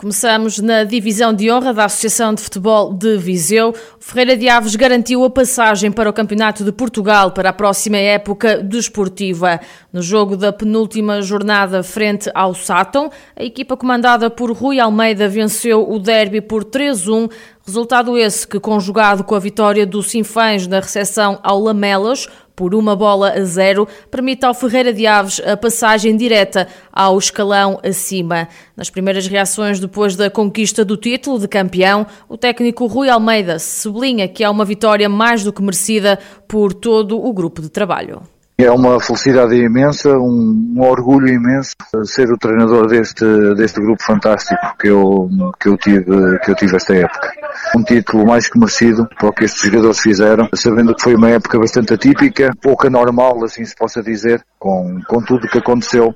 Começamos na divisão de honra da Associação de Futebol de Viseu. Ferreira de Aves garantiu a passagem para o Campeonato de Portugal para a próxima época desportiva. No jogo da penúltima jornada frente ao Sátão, a equipa comandada por Rui Almeida venceu o derby por 3-1, Resultado esse que, conjugado com a vitória do Sinfãs na recepção ao Lamelas, por uma bola a zero, permite ao Ferreira de Aves a passagem direta ao escalão acima. Nas primeiras reações depois da conquista do título de campeão, o técnico Rui Almeida sublinha que é uma vitória mais do que merecida por todo o grupo de trabalho. É uma felicidade imensa, um, um, orgulho imenso ser o treinador deste, deste grupo fantástico que eu, que, eu tive, que eu tive esta época. Um título mais que merecido para o que estes jogadores fizeram, sabendo que foi uma época bastante atípica, pouco anormal, assim se possa dizer, com, com tudo o que aconteceu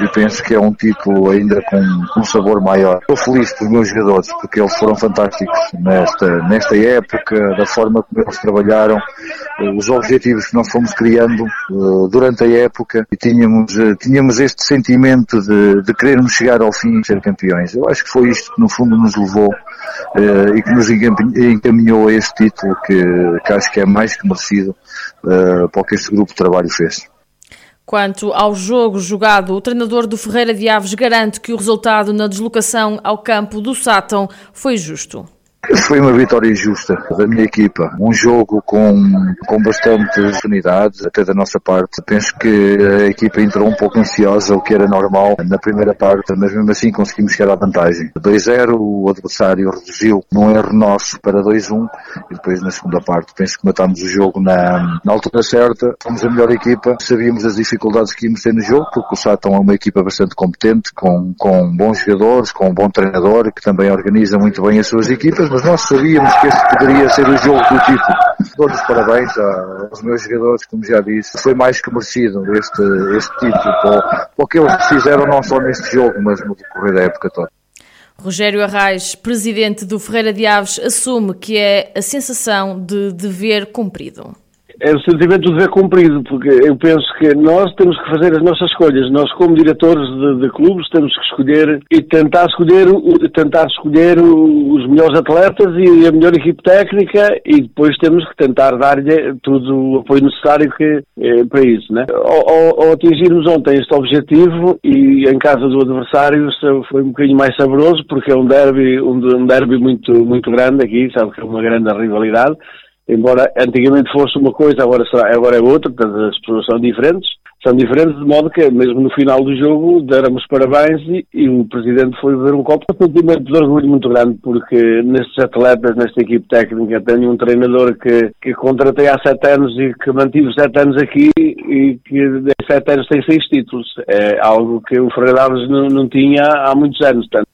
e penso que é um título ainda com, um sabor maior. Estou feliz pelos meus jogadores porque eles foram fantásticos nesta, nesta época, da forma como eles trabalharam, os objetivos que nós fomos criando uh, durante a época e tínhamos, uh, tínhamos este sentimento de, de querermos chegar ao fim e ser campeões. Eu acho que foi isto que no fundo nos levou uh, e que nos encaminhou a este título que, que acho que é mais que merecido para o que este grupo de trabalho fez. Quanto ao jogo jogado, o treinador do Ferreira de Aves garante que o resultado na deslocação ao campo do Sátão foi justo. Foi uma vitória justa da minha equipa. Um jogo com, com bastante oportunidades, até da nossa parte. Penso que a equipa entrou um pouco ansiosa, o que era normal na primeira parte, mas mesmo assim conseguimos chegar à vantagem. 2-0, o adversário reduziu num erro nosso para 2-1 e depois na segunda parte penso que matámos o jogo na, na altura certa. Fomos a melhor equipa, sabíamos as dificuldades que íamos ter no jogo, porque o Sátão é uma equipa bastante competente, com, com bons jogadores, com um bom treinador, que também organiza muito bem as suas equipas mas nós sabíamos que este poderia ser o jogo do título. Dou-lhes parabéns aos meus jogadores, como já disse. Foi mais que merecido este, este título, para o que eles fizeram não só neste jogo, mas no decorrer da época toda. Rogério Arraes, presidente do Ferreira de Aves, assume que é a sensação de dever cumprido é o sentimento de dever cumprido, porque eu penso que nós temos que fazer as nossas escolhas. Nós, como diretores de, de clubes, temos que escolher e tentar escolher, tentar escolher os melhores atletas e a melhor equipe técnica e depois temos que tentar dar-lhe todo o apoio necessário que, é, para isso. Né? Ao, ao, atingirmos ontem este objetivo e em casa do adversário foi um bocadinho mais saboroso porque é um derby, um, um derby muito, muito grande aqui, sabe que é uma grande rivalidade embora antigamente fosse uma coisa, agora, será, agora é outra, portanto as pessoas são diferentes, são diferentes de modo que mesmo no final do jogo déramos parabéns e, e o Presidente foi beber um copo. Um sentimento de orgulho muito grande porque nestes atletas, nesta equipe técnica, tenho um treinador que, que contratei há sete anos e que mantive sete anos aqui e que em sete anos tem seis títulos. É algo que o Ferreira não, não tinha há muitos anos. Portanto,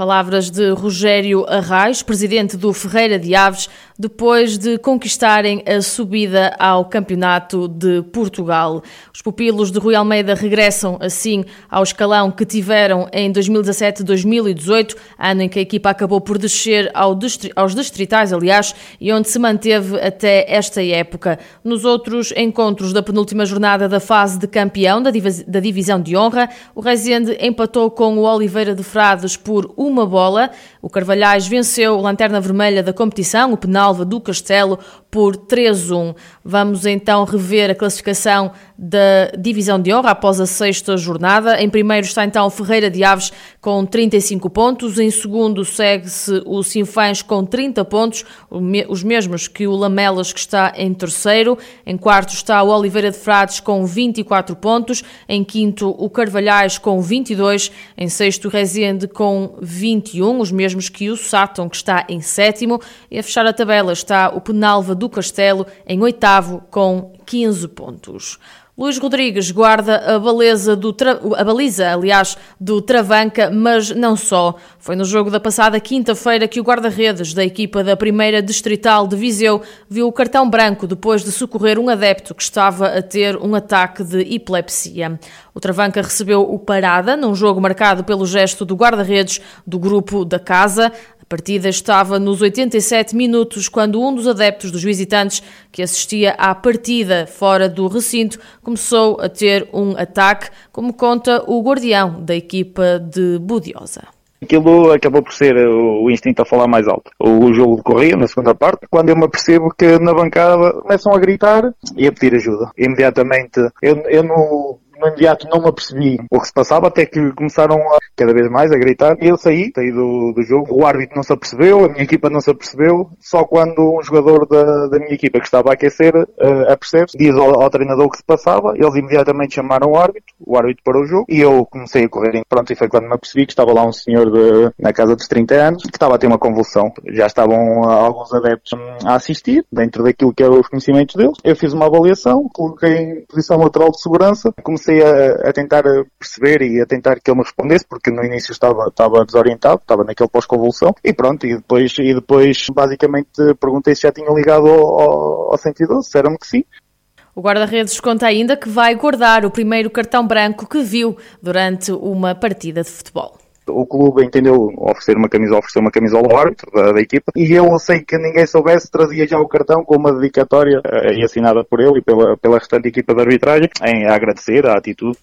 Palavras de Rogério Arraes, presidente do Ferreira de Aves, depois de conquistarem a subida ao Campeonato de Portugal. Os pupilos de Rui Almeida regressam assim ao escalão que tiveram em 2017-2018, ano em que a equipa acabou por descer aos distritais, aliás, e onde se manteve até esta época. Nos outros encontros da penúltima jornada da fase de campeão da divisão de honra, o Rezende empatou com o Oliveira de Frades por 1 uma bola. O Carvalhais venceu o Lanterna Vermelha da competição, o Penalva do Castelo, por 3-1. Vamos então rever a classificação da divisão de honra após a sexta jornada. Em primeiro está então Ferreira de Aves com 35 pontos. Em segundo segue-se o Sinfãs com 30 pontos, os mesmos que o Lamelas que está em terceiro. Em quarto está o Oliveira de Frades com 24 pontos. Em quinto o Carvalhais com 22. Em sexto o Rezende com 21, os mesmos que o Sátão que está em sétimo. E a fechar a tabela está o Penalva do Castelo em oitavo com 15 pontos. Luís Rodrigues guarda a, baleza do a baliza, aliás, do Travanca, mas não só. Foi no jogo da passada quinta-feira que o guarda-redes da equipa da primeira distrital de Viseu viu o cartão branco depois de socorrer um adepto que estava a ter um ataque de epilepsia. O Travanca recebeu o Parada num jogo marcado pelo gesto do guarda-redes do grupo da casa partida estava nos 87 minutos quando um dos adeptos dos visitantes que assistia à partida fora do recinto começou a ter um ataque, como conta o guardião da equipa de Budiosa. Aquilo acabou por ser o instinto a falar mais alto. O jogo decorria na segunda parte, quando eu me apercebo que na bancada começam a gritar e a pedir ajuda. Imediatamente, eu, eu no, no imediato não me apercebi o que se passava, até que começaram a, cada vez mais a gritar. Eu saí, saí do, do jogo. O árbitro não se apercebeu, a minha equipa não se apercebeu. Só quando um jogador da, da minha equipa que estava a aquecer uh, apercebe-se, diz ao, ao, treinador o que se passava. Eles imediatamente chamaram o árbitro, o árbitro parou o jogo e eu comecei a correr. Pronto, e foi quando me apercebi que estava lá um senhor de, na casa dos 30 anos que estava a ter uma convulsão. Já estavam uh, alguns adeptos hum, a assistir, dentro daquilo que eram os conhecimentos deles. Eu fiz uma avaliação, coloquei em posição lateral de segurança, comecei comecei a, a, tentar perceber e a tentar que ele me respondesse, porque no início estava, estava desorientado, estava naquele pós-convulsão, e pronto, e depois, e depois basicamente perguntei se já tinha ligado ao, ao, ao 112, disseram-me que sim. O guarda-redes conta ainda que vai guardar o primeiro cartão branco que viu durante uma partida de futebol o clube entendeu oferecer uma camisola, oferecer uma camisola ao árbitro da, da, equipa e eu, sem que ninguém soubesse, trazia já o cartão com uma dedicatória uh, e assinada por ele e pela, pela restante equipa de arbitragem em agradecer a atitude.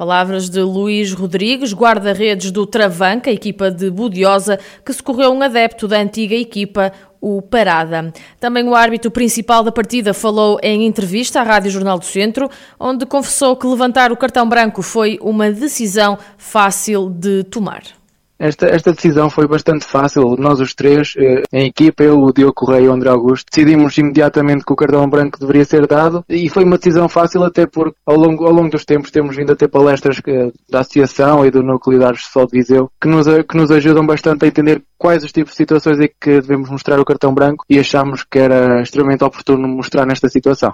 Palavras de Luís Rodrigues, guarda-redes do Travanca, equipa de Budiosa, que socorreu um adepto da antiga equipa, o Parada. Também o árbitro principal da partida falou em entrevista à Rádio Jornal do Centro, onde confessou que levantar o cartão branco foi uma decisão fácil de tomar. Esta, esta decisão foi bastante fácil. Nós os três, eh, em equipa, eu, o Diogo Correia e o André Augusto, decidimos imediatamente que o cartão branco deveria ser dado e foi uma decisão fácil até porque ao longo, ao longo dos tempos temos vindo a ter palestras que, da Associação e do Núcleo de Artes de Viseu que nos, que nos ajudam bastante a entender quais os tipos de situações é que devemos mostrar o cartão branco e achamos que era extremamente oportuno mostrar nesta situação.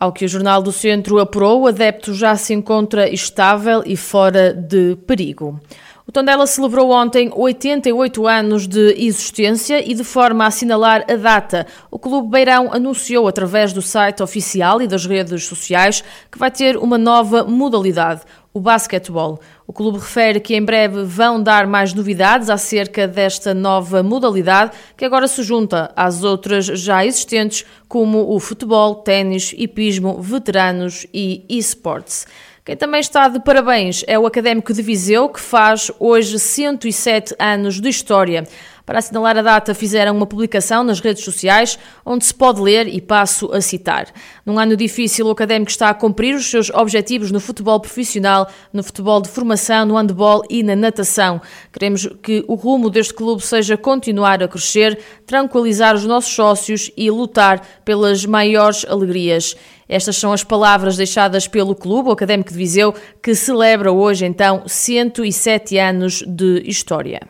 Ao que o Jornal do Centro apurou, o adepto já se encontra estável e fora de perigo. O Tondela celebrou ontem 88 anos de existência e, de forma a assinalar a data, o Clube Beirão anunciou através do site oficial e das redes sociais que vai ter uma nova modalidade, o basquetebol. O clube refere que em breve vão dar mais novidades acerca desta nova modalidade, que agora se junta às outras já existentes, como o futebol, ténis, hipismo, veteranos e esportes. Quem também está de parabéns é o Académico de Viseu, que faz hoje 107 anos de história. Para assinalar a data, fizeram uma publicação nas redes sociais onde se pode ler e passo a citar. Num ano difícil, o académico está a cumprir os seus objetivos no futebol profissional, no futebol de formação, no handball e na natação. Queremos que o rumo deste clube seja continuar a crescer, tranquilizar os nossos sócios e lutar pelas maiores alegrias. Estas são as palavras deixadas pelo Clube Académico de Viseu, que celebra hoje então 107 anos de história.